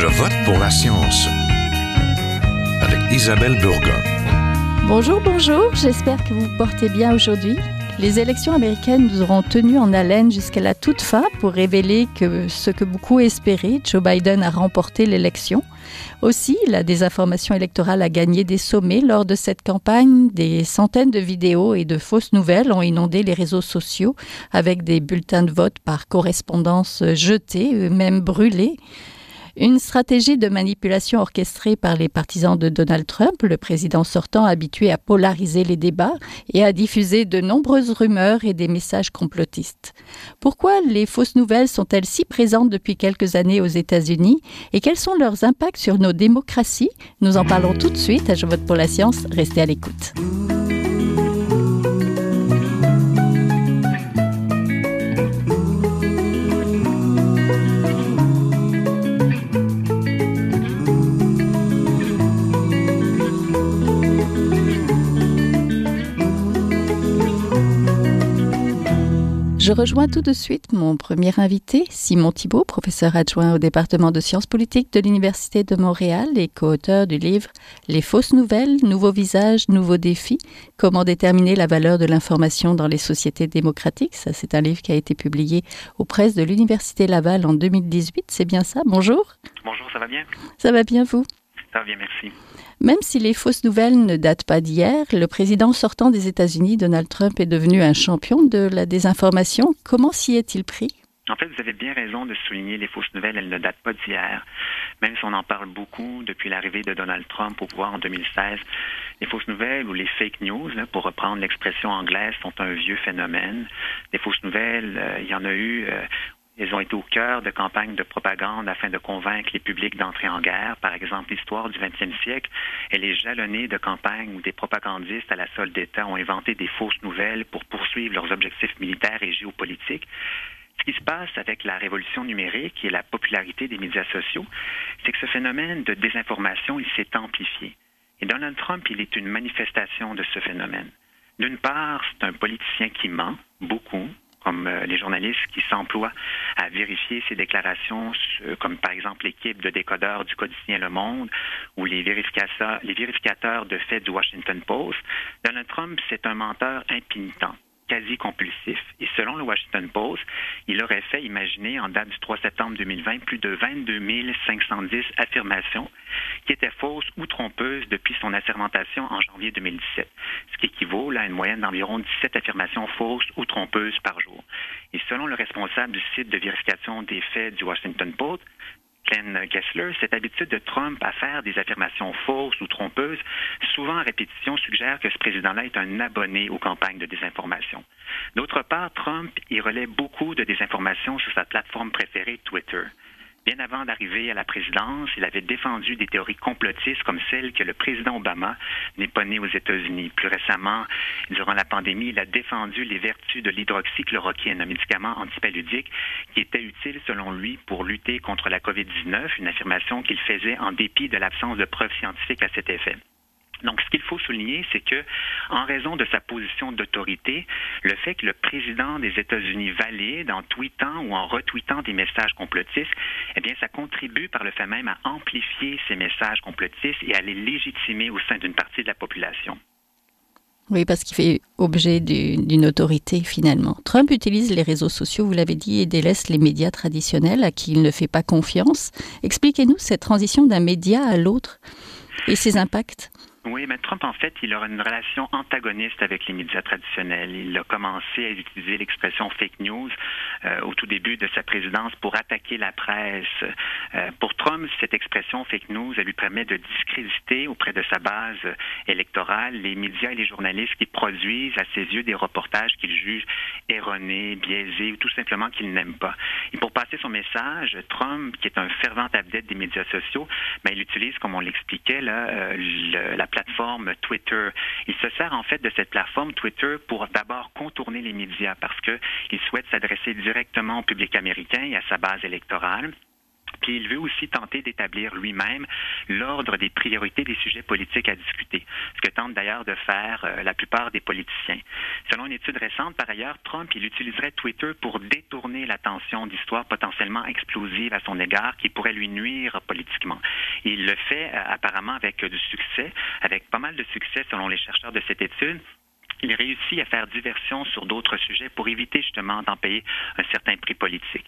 Je vote pour la science avec Isabelle Burgon. Bonjour, bonjour, j'espère que vous vous portez bien aujourd'hui. Les élections américaines nous auront tenus en haleine jusqu'à la toute fin pour révéler que ce que beaucoup espéraient, Joe Biden a remporté l'élection. Aussi, la désinformation électorale a gagné des sommets lors de cette campagne. Des centaines de vidéos et de fausses nouvelles ont inondé les réseaux sociaux avec des bulletins de vote par correspondance jetés, même brûlés. Une stratégie de manipulation orchestrée par les partisans de Donald Trump, le président sortant habitué à polariser les débats et à diffuser de nombreuses rumeurs et des messages complotistes. Pourquoi les fausses nouvelles sont-elles si présentes depuis quelques années aux États-Unis et quels sont leurs impacts sur nos démocraties? Nous en parlons tout de suite à Je vote pour la science. Restez à l'écoute. Je rejoins tout de suite mon premier invité, Simon Thibault, professeur adjoint au département de sciences politiques de l'Université de Montréal et co-auteur du livre Les fausses nouvelles, nouveaux visages, nouveaux défis, comment déterminer la valeur de l'information dans les sociétés démocratiques. Ça, c'est un livre qui a été publié aux presses de l'Université Laval en 2018. C'est bien ça? Bonjour. Bonjour, ça va bien? Ça va bien, vous? Ça va bien, merci. Même si les fausses nouvelles ne datent pas d'hier, le président sortant des États-Unis, Donald Trump, est devenu un champion de la désinformation. Comment s'y est-il pris? En fait, vous avez bien raison de souligner les fausses nouvelles, elles ne datent pas d'hier. Même si on en parle beaucoup depuis l'arrivée de Donald Trump au pouvoir en 2016, les fausses nouvelles ou les fake news, pour reprendre l'expression anglaise, sont un vieux phénomène. Les fausses nouvelles, euh, il y en a eu euh, ils ont été au cœur de campagnes de propagande afin de convaincre les publics d'entrer en guerre. Par exemple, l'histoire du 20e siècle, elle est jalonnée de campagnes où des propagandistes à la solde d'État ont inventé des fausses nouvelles pour poursuivre leurs objectifs militaires et géopolitiques. Ce qui se passe avec la révolution numérique et la popularité des médias sociaux, c'est que ce phénomène de désinformation, il s'est amplifié. Et Donald Trump, il est une manifestation de ce phénomène. D'une part, c'est un politicien qui ment beaucoup, comme euh, les journalistes qui s'emploient à vérifier ces déclarations, comme par exemple l'équipe de décodeurs du quotidien Le Monde ou les vérificateurs, les vérificateurs de faits du Washington Post. Donald Trump, c'est un menteur impénitent quasi compulsif. Et selon le Washington Post, il aurait fait imaginer en date du 3 septembre 2020 plus de 22 510 affirmations qui étaient fausses ou trompeuses depuis son assermentation en janvier 2017, ce qui équivaut à une moyenne d'environ 17 affirmations fausses ou trompeuses par jour. Et selon le responsable du site de vérification des faits du Washington Post, Cette habitude de Trump à faire des affirmations fausses ou trompeuses, souvent à répétition, suggère que ce président-là est un abonné aux campagnes de désinformation. D'autre part, Trump y relaie beaucoup de désinformation sur sa plateforme préférée, Twitter. Bien avant d'arriver à la présidence, il avait défendu des théories complotistes comme celle que le président Obama n'est pas né aux États-Unis. Plus récemment, durant la pandémie, il a défendu les vertus de l'hydroxychloroquine, un médicament antipaludique qui était utile selon lui pour lutter contre la COVID-19, une affirmation qu'il faisait en dépit de l'absence de preuves scientifiques à cet effet. Donc, ce qu'il faut souligner, c'est que, en raison de sa position d'autorité, le fait que le président des États-Unis valide en tweetant ou en retweetant des messages complotistes, eh bien, ça contribue par le fait même à amplifier ces messages complotistes et à les légitimer au sein d'une partie de la population. Oui, parce qu'il fait objet d'une autorité finalement. Trump utilise les réseaux sociaux, vous l'avez dit, et délaisse les médias traditionnels à qui il ne fait pas confiance. Expliquez-nous cette transition d'un média à l'autre et ses impacts. Oui, mais Trump, en fait, il aura une relation antagoniste avec les médias traditionnels. Il a commencé à utiliser l'expression fake news euh, au tout début de sa présidence pour attaquer la presse. Euh, pour Trump, cette expression fake news, elle lui permet de discréditer auprès de sa base électorale les médias et les journalistes qui produisent à ses yeux des reportages qu'il juge erronés, biaisés ou tout simplement qu'il n'aime pas. Et pour passer son message, Trump, qui est un fervent adepte des médias sociaux, ben, il utilise, comme on l'expliquait, euh, la Il se sert en fait de cette plateforme Twitter pour d'abord contourner les médias parce qu'il souhaite s'adresser directement au public américain et à sa base électorale. Puis il veut aussi tenter d'établir lui-même l'ordre des priorités des sujets politiques à discuter, ce que tentent d'ailleurs de faire euh, la plupart des politiciens. Selon une étude récente, par ailleurs, Trump, il utiliserait Twitter pour détourner l'attention d'histoires potentiellement explosives à son égard qui pourraient lui nuire politiquement. il le fait euh, apparemment avec du succès, avec pas mal de succès selon les chercheurs de cette étude il réussit à faire diversion sur d'autres sujets pour éviter justement d'en payer un certain prix politique.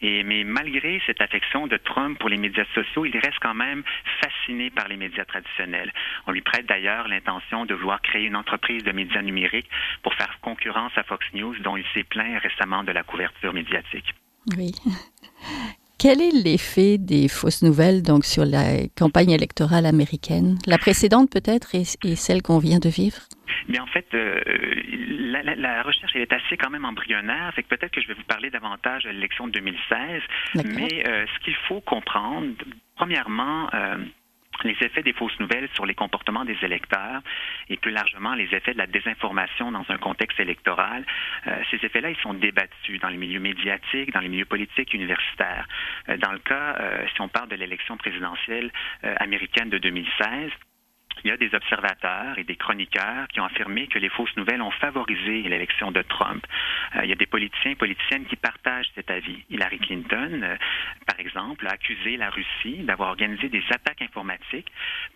Mais malgré cette affection de Trump pour les médias sociaux, il reste quand même fasciné par les médias traditionnels. On lui prête d'ailleurs l'intention de vouloir créer une entreprise de médias numériques pour faire concurrence à Fox News, dont il s'est plaint récemment de la couverture médiatique. Oui. Quel est l'effet des fausses nouvelles donc sur la campagne électorale américaine? La précédente peut-être et, celle qu'on vient de vivre? Mais en fait, euh, la, recherche elle est assez quand même embryonnaire, fait que peut-être que je vais vous parler davantage de l'élection de 2016. Mais euh, ce qu'il faut comprendre, premièrement, euh, les effets des fausses nouvelles sur les comportements des électeurs et plus largement les effets de la désinformation dans un contexte électoral. Euh, ces effets-là, ils sont débattus dans les milieux médiatiques, dans les milieux politiques universitaires. Euh, dans le cas, euh, si on parle de l'élection présidentielle américaine de 2016, il y a des observateurs et des chroniqueurs qui ont affirmé que les fausses nouvelles ont favorisé l'élection de Trump. Euh, il y a des politiciens et politiciennes qui partagent cet avis. Hillary Clinton, euh, par exemple, a accusé la Russie d'avoir organisé des attaques informatiques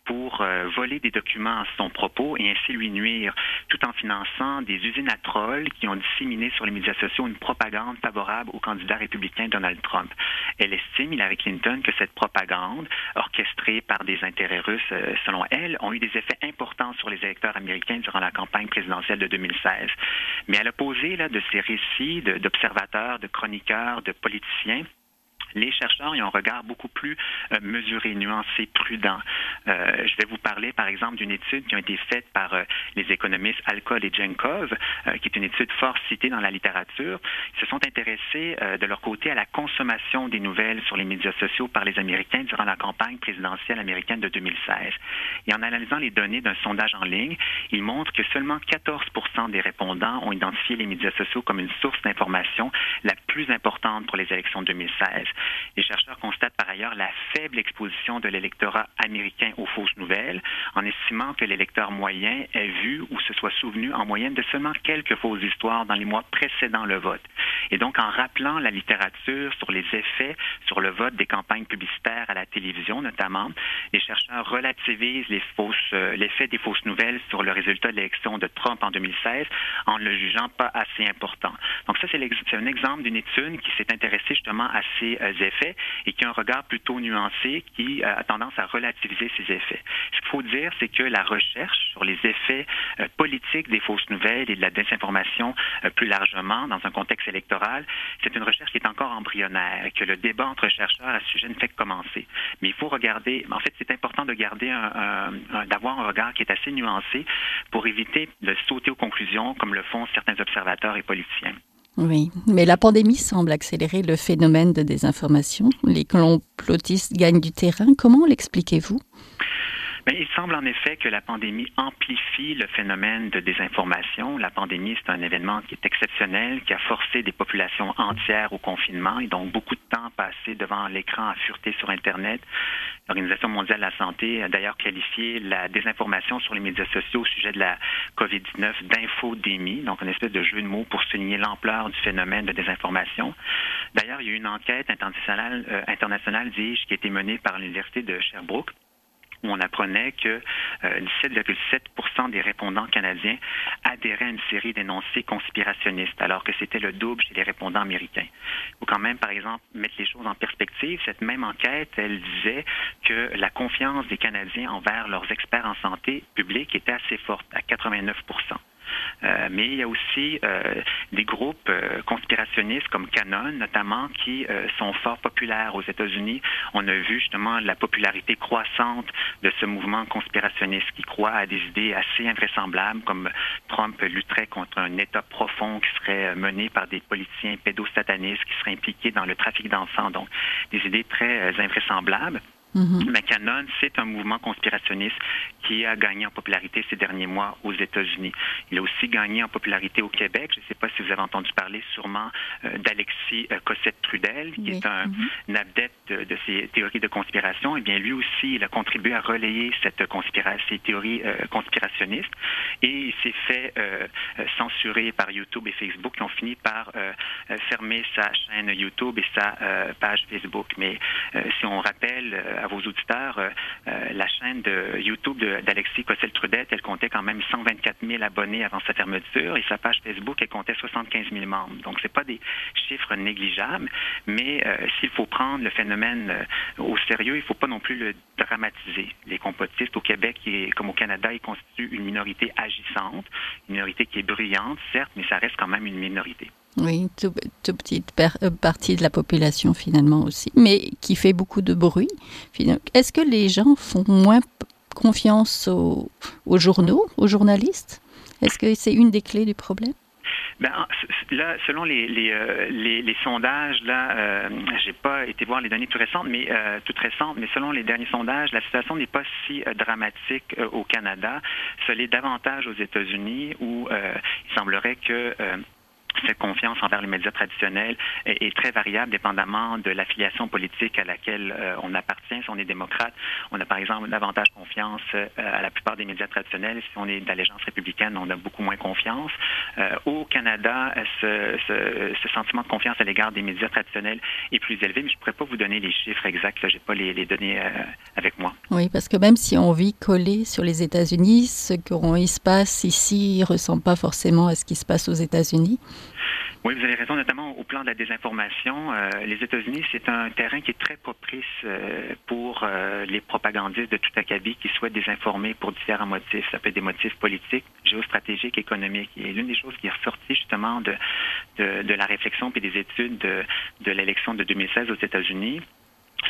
pour euh, voler des documents à son propos et ainsi lui nuire, tout en finançant des usines à trolls qui ont disséminé sur les médias sociaux une propagande favorable au candidat républicain Donald Trump. Elle estime, Hillary Clinton, que cette propagande, orchestrée par des intérêts russes, selon elle, ont eu des effets importants sur les électeurs américains durant la campagne présidentielle de 2016. Mais à l'opposé de ces récits d'observateurs, de chroniqueurs, de politiciens, les chercheurs ont un regard beaucoup plus euh, mesuré, nuancé, prudent. Euh, je vais vous parler, par exemple, d'une étude qui a été faite par euh, les économistes Alcott et Jenkov, qui est une étude fort citée dans la littérature. Ils se sont intéressés de leur côté à la consommation des nouvelles sur les médias sociaux par les Américains durant la campagne présidentielle américaine de 2016. Et en analysant les données d'un sondage en ligne, ils montrent que seulement 14% des répondants ont identifié les médias sociaux comme une source d'information la plus importante pour les élections de 2016. Les chercheurs constatent par ailleurs la faible exposition de l'électorat américain aux fausses nouvelles, en estimant que l'électeur moyen ait vu ou se soit souvenu en moyenne de seulement quelques fausses histoires dans les mois précédant le vote. Et donc, en rappelant la littérature sur les effets sur le vote des campagnes publicitaires à la télévision, notamment, les chercheurs relativisent euh, l'effet des fausses nouvelles sur le résultat de l'élection de Trump en 2016 en ne le jugeant pas assez important. Donc ça, c'est un exemple d'une étude qui s'est intéressée justement à ces euh, effets et qui a un regard plutôt nuancé qui euh, a tendance à relativiser ces effets. Ce qu'il faut dire, c'est que la recherche sur les effets euh, politiques des fausses nouvelles et de la désinformation euh, plus largement dans un contexte électoral, c'est une recherche qui est encore embryonnaire et que le débat entre chercheurs à ce sujet ne fait que commencer. Mais il faut regarder, en fait, c'est important de garder un, d'avoir un regard qui est assez nuancé pour éviter de sauter aux conclusions comme le font certains observateurs et politiciens. Oui, mais la pandémie semble accélérer le phénomène de désinformation. Les complotistes gagnent du terrain. Comment l'expliquez-vous? Ben, il semble en effet que la pandémie amplifie le phénomène de désinformation. La pandémie, c'est un événement qui est exceptionnel, qui a forcé des populations entières au confinement et donc beaucoup de temps passé devant l'écran à fureter sur Internet. L'Organisation mondiale de la santé a d'ailleurs qualifié la désinformation sur les médias sociaux au sujet de la COVID-19 d'infodémie, donc une espèce de jeu de mots pour souligner l'ampleur du phénomène de désinformation. D'ailleurs, il y a eu une enquête internationale, euh, internationale dis-je, qui a été menée par l'Université de Sherbrooke où on apprenait que 17,7% euh, des répondants canadiens adhéraient à une série d'énoncés conspirationnistes, alors que c'était le double chez les répondants américains. Faut quand même, par exemple, mettre les choses en perspective. Cette même enquête, elle disait que la confiance des Canadiens envers leurs experts en santé publique était assez forte, à 89 euh, mais il y a aussi euh, des groupes euh, conspirationnistes comme Canon, notamment, qui sont fort populaires aux États-Unis. On a vu justement la popularité croissante de ce mouvement conspirationniste qui croit à des idées assez invraisemblables, comme Trump lutterait contre un État profond qui serait mené par des politiciens pédosatanistes qui seraient impliqués dans le trafic d'enfants. Donc, des idées très invraisemblables. Mm Canon, c'est un mouvement conspirationniste qui a gagné en popularité ces derniers mois aux États-Unis. Il a aussi gagné en popularité au Québec. Je ne sais pas si vous avez entendu parler sûrement euh, d'Alexis euh, Cossette-Trudel, qui est un, mhm. adepte de, ces théories de conspiration. Eh bien, lui aussi, il a contribué à relayer cette ces théories euh, conspirationnistes et il s'est fait censurer par YouTube et Facebook qui ont fini par fermer sa chaîne YouTube et sa page Facebook. Mais si on rappelle à vos auditeurs, la chaîne de YouTube d'Alexis Cossel-Trudette, elle comptait quand même 124 000 abonnés avant sa fermeture et sa page Facebook, elle comptait 75 000 membres. Donc, c'est pas des chiffres négligeables, mais euh, s'il faut prendre le phénomène euh, au sérieux, il faut pas non plus le dramatiser. Les complotistes au Québec et comme au Canada, ils constituent une minorité agissante, une minorité qui est bruyante, certes, mais ça reste quand même une minorité. Oui, toute tout petite euh, partie de la population finalement aussi, mais qui fait beaucoup de bruit. Est-ce que les gens font moins confiance aux, journaux, aux journalistes? Est-ce que c'est une des clés du problème? Ben, là, selon euh, les, sondages, là, euh, j'ai pas été voir les données tout récentes, mais euh, toutes récentes, mais selon les derniers sondages, la situation n'est pas si euh, dramatique au Canada. Ce l'est davantage aux États-Unis où il semblerait que cette confiance envers les médias traditionnels est, très variable dépendamment de l'affiliation politique à laquelle euh, on appartient. Si on est démocrate, on a par exemple davantage confiance euh, à la plupart des médias traditionnels. Si on est d'allégeance républicaine, on a beaucoup moins confiance. Euh, au Canada, ce, sentiment de confiance à l'égard des médias traditionnels est plus élevé, mais je ne pourrais pas vous donner les chiffres exacts. Je n'ai pas les, les données avec moi. Oui, parce que même si on vit collé sur les États-Unis, ce qui se passe ici ne ressemble pas forcément à ce qui se passe aux États-Unis. Oui, vous avez raison, notamment au plan de la désinformation. Euh, les États-Unis, c'est un terrain qui est très propice euh, pour euh, les propagandistes de tout acabit qui souhaitent désinformer pour différents motifs. Ça peut être des motifs politiques, géostratégiques, économiques. Et l'une des choses qui est ressortie justement de, de, la réflexion et des études de, de l'élection de 2016 aux États-Unis,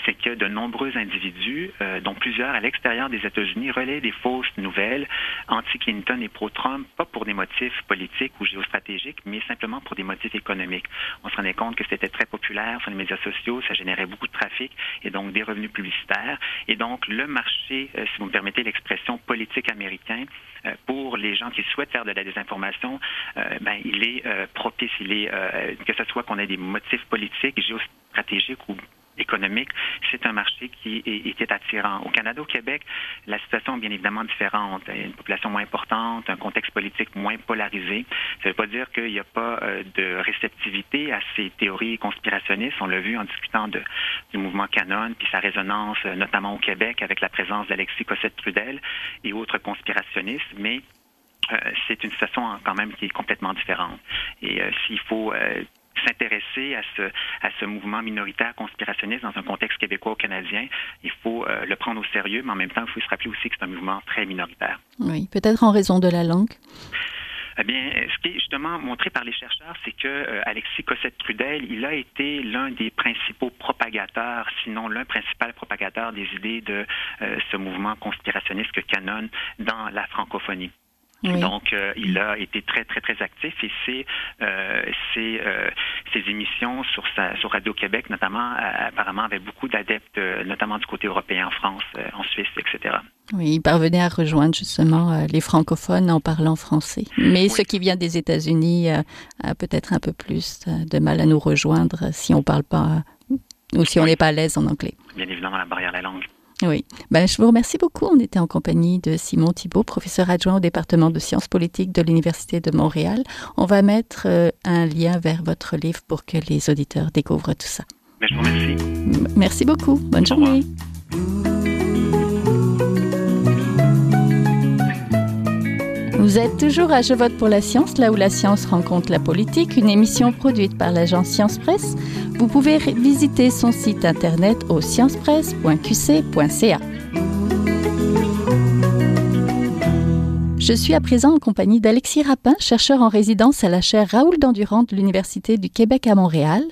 c'est que de nombreux individus, euh, dont plusieurs à l'extérieur des États-Unis, relaient des fausses nouvelles anti-Clinton et pro-Trump, pas pour des motifs politiques ou géostratégiques, mais simplement pour des motifs économiques. On se rendait compte que c'était très populaire sur les médias sociaux, ça générait beaucoup de trafic et donc des revenus publicitaires. Et donc, le marché, euh, si vous me permettez l'expression politique américain, euh, pour les gens qui souhaitent faire de la désinformation, ben, il est propice, il est, que ce soit qu'on ait des motifs politiques, géostratégiques ou économique, c'est un marché qui était attirant. Au Canada, au Québec, la situation est bien évidemment différente. Une population moins importante, un contexte politique moins polarisé. Ça ne veut pas dire qu'il n'y a pas euh, de réceptivité à ces théories conspirationnistes. On l'a vu en discutant du mouvement Canon, puis sa résonance, euh, notamment au Québec, avec la présence d'Alexis Cossette-Trudel et autres conspirationnistes. Mais euh, c'est une situation quand même qui est complètement différente. Et s'il faut s'intéresser à ce, à ce mouvement minoritaire conspirationniste dans un contexte québécois ou canadien, il faut euh, le prendre au sérieux, mais en même temps, il faut se rappeler aussi que c'est un mouvement très minoritaire. Oui, peut-être en raison de la langue. Eh bien, ce qui est justement montré par les chercheurs, c'est que euh, Alexis Cossette-Trudel, il a été l'un des principaux propagateurs, sinon l'un principal propagateur des idées de euh, ce mouvement conspirationniste que Canon dans la francophonie. Donc, euh, il a été très, très, très actif et ses, euh, ses, euh, émissions sur, sa, sur Radio-Québec, notamment, apparemment, avaient beaucoup d'adeptes, notamment du côté européen, en France, en Suisse, etc. Oui, il parvenait à rejoindre justement les francophones en parlant français. Mais ce qui vient des États-Unis a peut-être un peu plus de mal à nous rejoindre si on ne parle pas ou si on n'est pas à l'aise en anglais. Bien évidemment, la barrière de la langue. Oui, ben, je vous remercie beaucoup. On était en compagnie de Simon Thibault, professeur adjoint au département de sciences politiques de l'Université de Montréal. On va mettre euh, un lien vers votre livre pour que les auditeurs découvrent tout ça. Ben, je vous remercie. Merci beaucoup. Bonne journée. Vous êtes toujours à Je vote pour la science, là où la science rencontre la politique, une émission produite par l'agence Science Presse. Vous pouvez visiter son site internet au sciencepresse.qc.ca. Je suis à présent en compagnie d'Alexis Rapin, chercheur en résidence à la chaire Raoul Dandurand de l'Université du Québec à Montréal,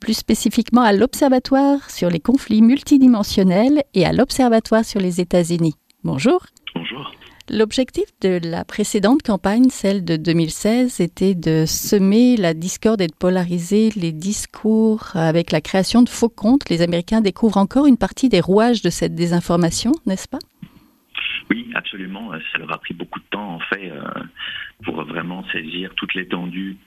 plus spécifiquement à l'Observatoire sur les conflits multidimensionnels et à l'Observatoire sur les États-Unis. Bonjour. Bonjour. L'objectif de la précédente campagne, celle de 2016, était de semer la discorde et de polariser les discours avec la création de faux comptes. Les Américains découvrent encore une partie des rouages de cette désinformation, n'est-ce pas? Oui, absolument. Ça leur a pris beaucoup de temps, en fait, euh, pour vraiment saisir toute l'étendue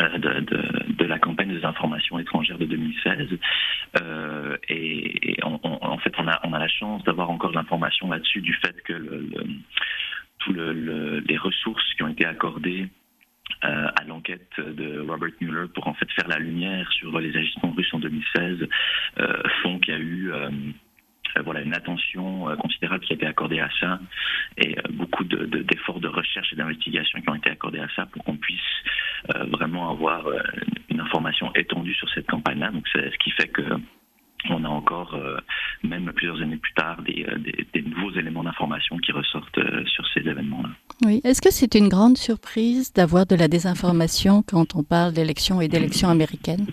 euh, de, la campagne des informations étrangères de 2016. Euh, et, en fait, on a, on a la chance d'avoir encore l'information là-dessus du fait que le, les ressources qui ont été accordées euh, à l'enquête de Robert Mueller pour en fait faire la lumière sur les agissements russes en 2016 font qu'il y a eu voilà une attention euh, considérable qui a été accordée à ça et euh, beaucoup d'efforts de, recherche et d'investigation qui ont été accordés à ça pour qu'on puisse vraiment avoir une information étendue sur cette campagne-là. Donc c'est ce qui fait que on a encore, même plusieurs années plus tard, des, des nouveaux éléments d'information qui ressortent sur ces événements-là. Oui. Est-ce que c'est une grande surprise d'avoir de la désinformation quand on parle d'élections et d'élections américaines?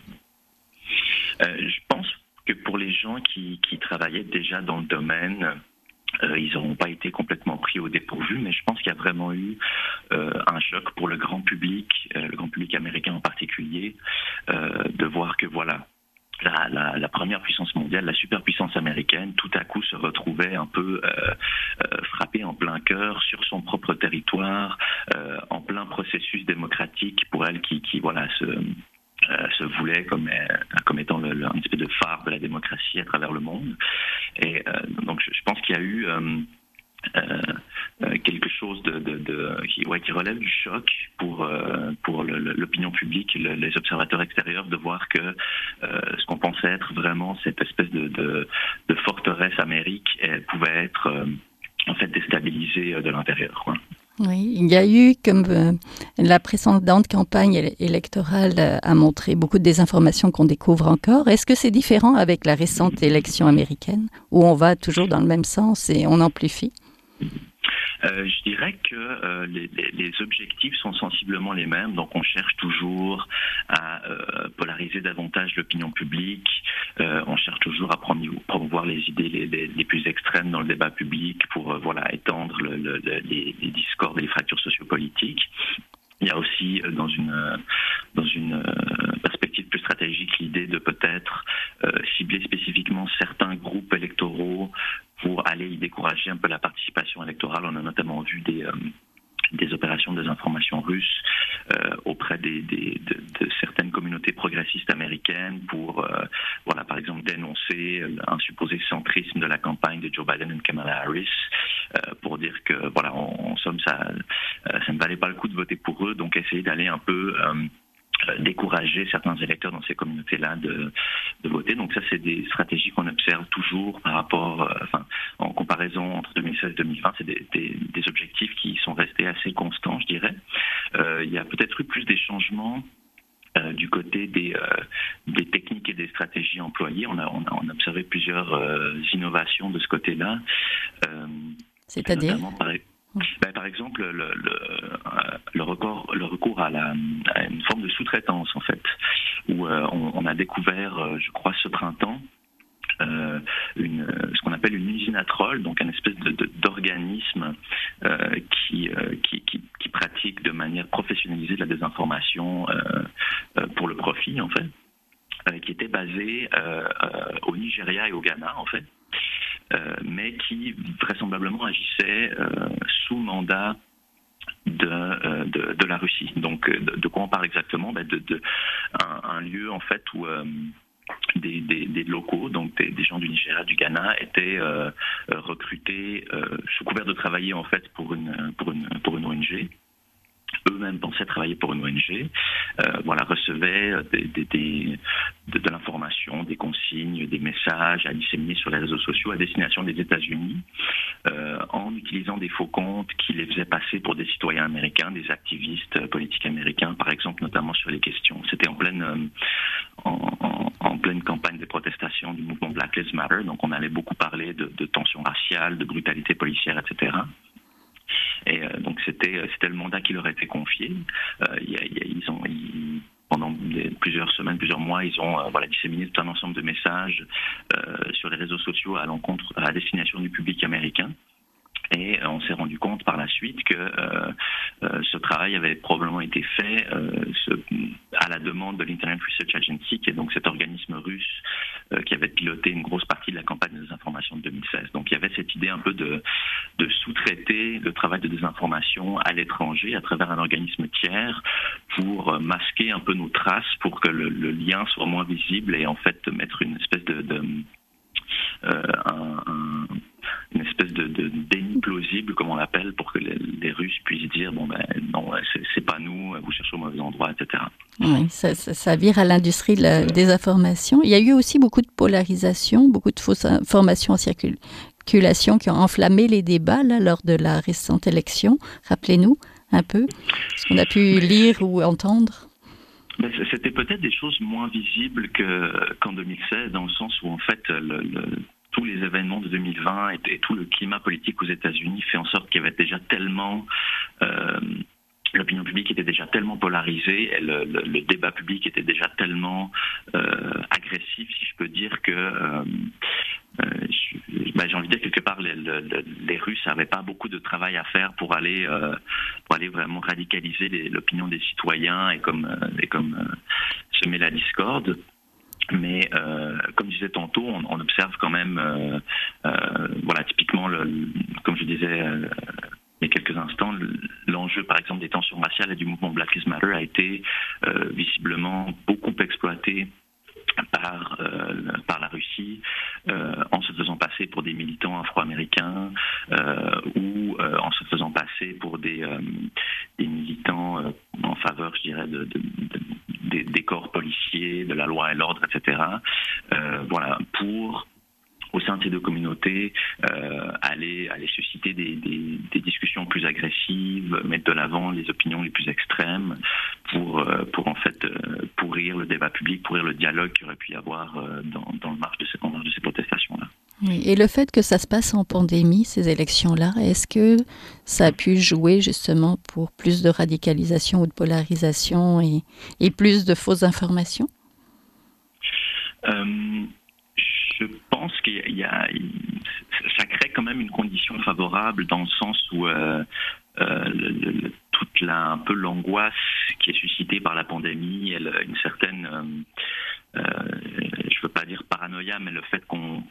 Je pense que pour les gens qui, travaillaient déjà dans le domaine, euh, ils n'auront pas été complètement pris au dépourvu, mais je pense qu'il y a vraiment eu euh, un choc pour le grand public, euh, le grand public américain en particulier, de voir que voilà, la, première puissance mondiale, la superpuissance américaine, tout à coup se retrouvait un peu frappée en plein cœur sur son propre territoire, en plein processus démocratique pour elle qui, qui voilà se se voulait comme, euh, comme étant le, un espèce de phare de la démocratie à travers le monde. Et euh, donc je, pense qu'il y a eu quelque chose de, qui, relève du choc pour, pour l'opinion publique, les observateurs extérieurs, de voir que ce qu'on pensait être vraiment cette espèce de, forteresse amérique pouvait être en fait déstabilisée de l'intérieur. Oui, il y a eu, comme euh, la précédente campagne électorale euh, a montré beaucoup de désinformations qu'on découvre encore. Est-ce que c'est différent avec la récente élection américaine, où on va toujours dans le même sens et on amplifie? Euh, je dirais que les, objectifs sont sensiblement les mêmes, donc on cherche toujours à polariser davantage l'opinion publique, on cherche toujours à promouvoir les idées les, plus extrêmes dans le débat public pour voilà étendre le, le, les, les discords et les fractures sociopolitiques. Il y a aussi dans une dans une perspective plus stratégique l'idée de peut-être cibler spécifiquement certains groupes électoraux pour aller y décourager un peu la participation électorale. On a notamment vu des, euh, des opérations de désinformation russes euh, auprès des, des, de, de, certaines communautés progressistes américaines pour, euh, voilà, par exemple, dénoncer un supposé centrisme de la campagne de Joe Biden et Kamala Harris, euh, pour dire que, voilà, en, somme, ça, ça ne valait pas le coup de voter pour eux, donc essayer d'aller un peu euh, décourager certains électeurs dans ces communautés-là de, de, voter. Donc ça, c'est des stratégies qu'on observe toujours par rapport, euh, enfin, en comparaison entre 2016 et 2020, c'est des, des, des, objectifs qui sont restés assez constants, je dirais. Euh, il y a peut-être eu plus des changements euh, du côté des, des, techniques et des stratégies employées. On a, on a, on a observé plusieurs innovations de ce côté-là. C'est-à-dire? Ben, par exemple, le, le, le, recours, le recours à, une forme de sous-traitance, en fait, où euh, on, a découvert, euh, je crois, ce printemps, euh, ce qu'on appelle une usine à troll, donc un espèce d'organisme euh, qui, qui, pratique de manière professionnalisée de la désinformation pour le profit, en fait, qui était basé au Nigeria et au Ghana, en fait. Euh, mais qui vraisemblablement agissait euh, sous mandat de, euh, de, de, la Russie. Donc, de, quoi on parle exactement? Ben de, un, lieu en fait où des, des, locaux, donc des, gens du Nigeria, du Ghana, étaient recrutés sous couvert de travailler en fait pour une pour une pour une ONG eux-mêmes pensaient travailler pour une ONG, euh, voilà, recevaient euh, des, des, des, de, l'information, des consignes, des messages à disséminer sur les réseaux sociaux à destination des États-Unis, euh, en utilisant des faux comptes qui les faisaient passer pour des citoyens américains, des activistes politiques américains, par exemple, notamment sur les questions. C'était en pleine, en, pleine campagne de protestation du mouvement Black Lives Matter, donc on allait beaucoup parler de tensions raciales, de brutalité policière, etc. Et euh, donc c'était euh, c'était le mandat qui leur a été confié. Euh, a, y a, ils ont pendant plusieurs semaines, plusieurs mois, ils ont voilà, disséminé tout un ensemble de messages sur les réseaux sociaux à l'encontre, à destination du public américain. Et on s'est rendu compte par la suite que ce travail avait probablement été fait à la demande de l'Internet Research Agency, qui est donc cet organisme russe qui avait piloté une grosse partie de la campagne de désinformation de 2016. Donc il y avait cette idée un peu de, de sous-traiter le travail de désinformation à l'étranger à travers un organisme tiers pour masquer un peu nos traces, pour que le, lien soit moins visible et en fait mettre une espèce de, euh, une espèce de, déni plausible, comme on l'appelle, pour que les, Russes puissent dire bon ben non, c'est pas nous, vous cherchez au mauvais endroit, etc. Oui, ça, vire à l'industrie de la désinformation. Il y a eu aussi beaucoup de polarisation, beaucoup de fausses informations en circulation qui ont enflammé les débats lors de la récente élection. Rappelez-nous un peu ce qu'on a pu lire ou entendre. C'était peut-être des choses moins visibles qu'en 2016, dans le sens où en fait le, tous les événements de 2020 et, tout le climat politique aux États-Unis fait en sorte qu'il y avait déjà tellement euh, l'opinion publique était déjà tellement polarisée, et le, le, débat public était déjà tellement euh, agressif, si je peux dire, que euh bah, j'ai envie de dire quelque part les, Russes n'avaient pas beaucoup de travail à faire pour aller euh, pour aller vraiment radicaliser l'opinion des citoyens et comme et comme semer la discorde. Mais euh, comme je disais tantôt, on, observe quand même, euh, euh, voilà, typiquement, comme je disais il y a quelques instants, l'enjeu, par exemple, des tensions raciales et du mouvement Black Lives Matter a été euh, visiblement beaucoup exploité par, euh, par la Russie euh, en se faisant passer pour des militants afro-américains ou en se faisant passer pour des, militants en faveur, je dirais, de, de, des, corps policiers, de la loi et l'ordre, etc. voilà, pour au sein de ces deux communautés, euh, aller, susciter des, discussions plus agressives, mettre de l'avant les opinions les plus extrêmes pour, euh, pour en fait euh, pourrir le débat public, pourrir le dialogue qu'il aurait pu y avoir dans, dans le marge de ces, de ces protestations-là. Et le fait que ça se passe en pandémie, ces élections-là, est-ce que ça a pu jouer justement pour plus de radicalisation ou de polarisation et, et plus de fausses informations? Je pense qu'il y a, ça crée quand même une condition favorable dans le sens où euh, euh, toute la, un peu l'angoisse qui est suscitée par la pandémie, elle, une certaine, euh, je veux pas dire paranoïa, mais le fait qu'on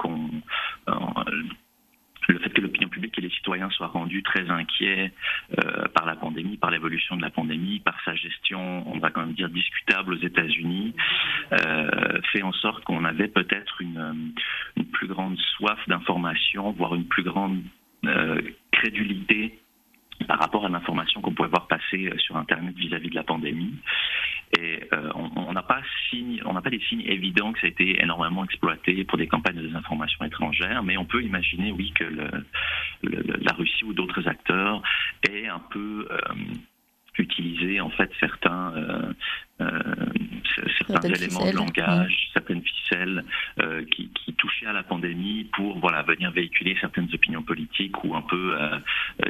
le fait que l'opinion publique et les citoyens soient rendus très inquiets euh, par la pandémie, par l'évolution de la pandémie, par sa gestion, on va quand même dire discutable aux États-Unis, euh, fait en sorte qu'on avait peut-être une, plus grande soif d'information, voire une plus grande euh, crédulité par rapport à l'information qu'on pouvait voir passer sur Internet vis-à-vis de la pandémie. Et euh, on n'a pas signe, on pas des signes évidents que ça a été énormément exploité pour des campagnes de désinformation étrangères, mais on peut imaginer, oui, que le, la Russie ou d'autres acteurs aient un peu euh, utilisé en fait certains euh, euh, certains éléments de langage, certaines ficelles euh, qui, à la pandémie pour voilà venir véhiculer certaines opinions politiques ou un peu euh,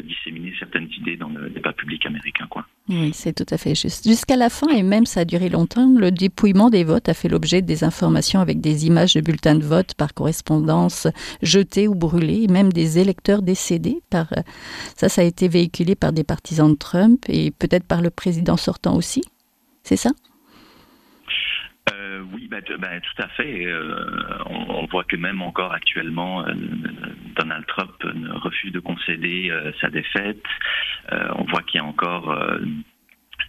disséminer certaines idées dans le débat public américain quoi. Oui, c'est tout à fait juste. Jusqu'à la fin, et même ça a duré longtemps, le dépouillement des votes a fait l'objet des informations avec des images de bulletins de vote par correspondance jetés ou brûlés, et même des électeurs décédés. Par ça, ça a été véhiculé par des partisans de Trump et peut-être par le président sortant aussi. C'est ça? Euh, oui, bah, bah, tout à fait. Euh, on, voit que même encore actuellement, euh, Donald Trump refuse de concéder sa défaite. On voit qu'il y a encore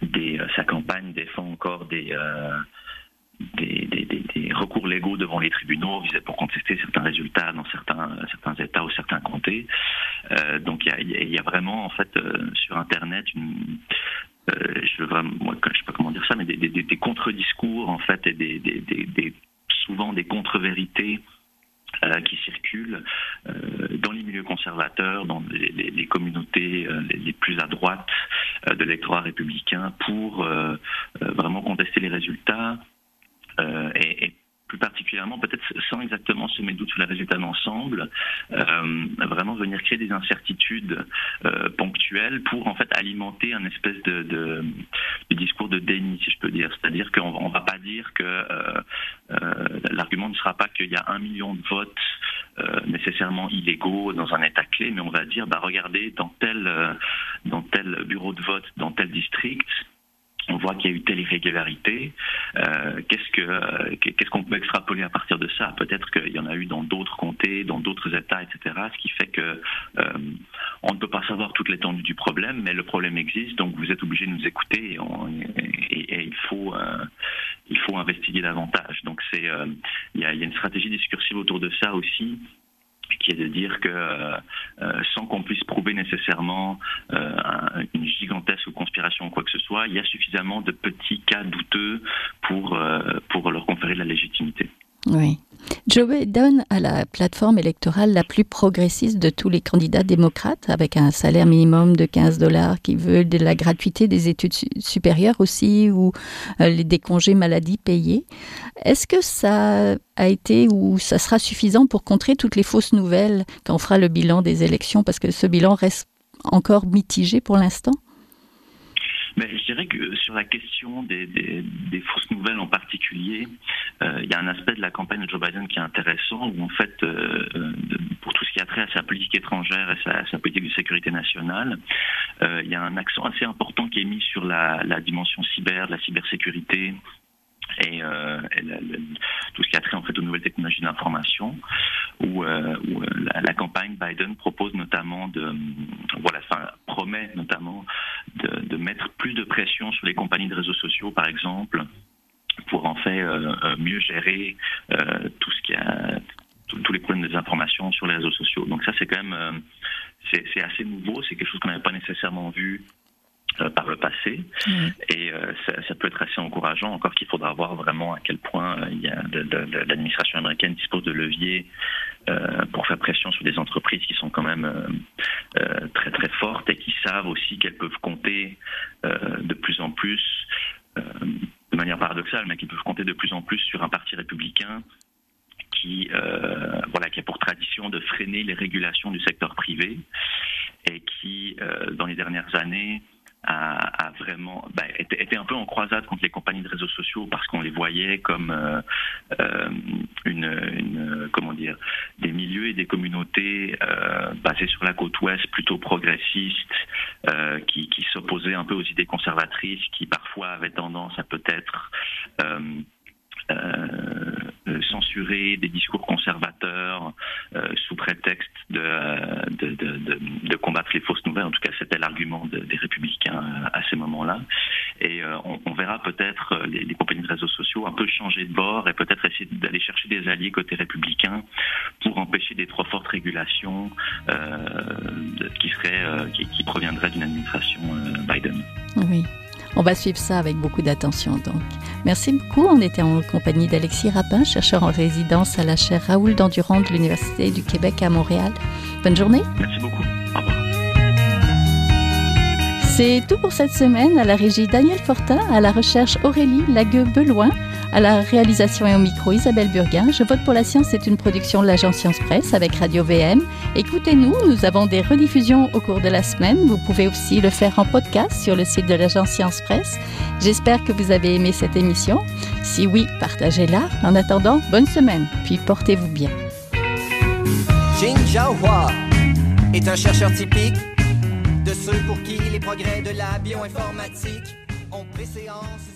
des, sa campagne défend encore des des, recours légaux devant les tribunaux pour contester certains résultats dans certains, certains États ou certains comtés. Donc il y a, vraiment en fait sur Internet une, je veux vraiment, moi, je sais pas comment dire ça, mais des, des, contre-discours en fait et des, des, souvent des contre-vérités euh, qui circulent euh, dans les milieux conservateurs, dans les, communautés euh, les, les, plus à droite de l'électorat républicain pour vraiment contester les résultats et, et plus particulièrement, peut-être sans exactement se mettre doute sur les résultats d'ensemble, euh, vraiment venir créer des incertitudes euh, ponctuelles pour en fait alimenter un espèce de, discours de déni, si je peux dire. C'est-à-dire qu'on ne va pas dire que euh, l'argument ne sera pas qu'il y a un million de votes nécessairement illégaux dans un État clé, mais on va dire, bah, regardez, dans tel, dans tel bureau de vote, dans tel district, on voit qu'il y a eu telle irrégularité. Euh, qu'est-ce que euh, qu'est-ce qu'on peut extrapoler à partir de ça? Peut-être qu'il y en a eu dans d'autres comtés, dans d'autres États, etc. Ce qui fait que euh, on ne peut pas savoir toute l'étendue du problème, mais le problème existe, donc vous êtes obligé de nous écouter et, il faut il faut investiguer davantage. Donc c'est il y a une stratégie discursive autour de ça aussi qui est de dire que euh, euh, sans qu'on puisse prouver nécessairement euh, une gigantesque conspiration ou quoi que ce soit, il y a suffisamment de petits cas douteux pour, pour leur conférer de la légitimité. Oui. Joe Biden a la plateforme électorale la plus progressiste de tous les candidats démocrates, avec un salaire minimum de 15 dollars qui veut de la gratuité des études supérieures aussi, ou euh, des congés maladie payés. Est-ce que ça a été ou ça sera suffisant pour contrer toutes les fausses nouvelles quand on fera le bilan des élections, parce que ce bilan reste encore mitigé pour l'instant mais je dirais que sur la question des, fausses nouvelles en particulier, euh, il y a un aspect de la campagne de Joe Biden qui est intéressant, où en fait, euh, euh, pour tout ce qui a trait à sa politique étrangère et sa, sa politique de sécurité nationale, il y a un accent assez important qui est mis sur la, la dimension cyber, la cybersécurité, et, euh, tout ce qui a trait en fait aux nouvelles technologies d'information, où, euh, euh, la, campagne Biden propose notamment de, voilà, promet notamment de, mettre plus de pression sur les compagnies de réseaux sociaux, par exemple, pour en fait mieux gérer tout ce qui a tous les problèmes des informations sur les réseaux sociaux. Donc ça, c'est quand même c'est assez nouveau, c'est quelque chose qu'on n'avait pas nécessairement vu par le passé. Et euh, ça, peut être assez encourageant, encore qu'il faudra voir vraiment à quel point euh, l'administration américaine dispose de leviers pour faire pression sur des entreprises qui sont quand même très très fortes et qui savent aussi qu'elles peuvent compter de plus en plus, de manière paradoxale, mais qui peuvent compter de plus en plus sur un parti républicain qui, voilà, qui a pour tradition de freiner les régulations du secteur privé et qui, dans les dernières années, a, vraiment bah, était, un peu en croisade contre les compagnies de réseaux sociaux parce qu'on les voyait comme euh, euh, une, comment dire des milieux et des communautés euh, basées sur la côte ouest plutôt progressistes euh, qui, qui s'opposaient un peu aux idées conservatrices qui parfois avaient tendance à peut-être censurer des discours conservateurs euh, sous prétexte de, de, de, combattre les fausses nouvelles. En tout cas, c'était l'argument des républicains à ces moments-là. Et euh, on, verra peut-être les, compagnies de réseaux sociaux un peu changer de bord et peut-être essayer d'aller chercher des alliés côté républicain pour empêcher des trop fortes régulations qui, seraient, qui proviendraient d'une administration Biden. Oui. On va suivre ça avec beaucoup d'attention donc. Merci beaucoup. On était en compagnie d'Alexis Rapin, chercheur en résidence à la chaire Raoul Dandurand de l'Université du Québec à Montréal. Bonne journée. Merci beaucoup. Au revoir. C'est tout pour cette semaine. À la régie Daniel Fortin, à la recherche Aurélie Lagueux-Beloin. À la réalisation et au micro, Isabelle Burguin. Je vote pour la science c'est une production de l'agence Science Presse avec Radio VM. Écoutez-nous, nous avons des rediffusions au cours de la semaine. Vous pouvez aussi le faire en podcast sur le site de l'agence Science Presse. J'espère que vous avez aimé cette émission. Si oui, partagez-la. En attendant, bonne semaine, puis portez-vous bien. Est un chercheur typique de ceux pour qui les progrès de la bioinformatique ont préséance.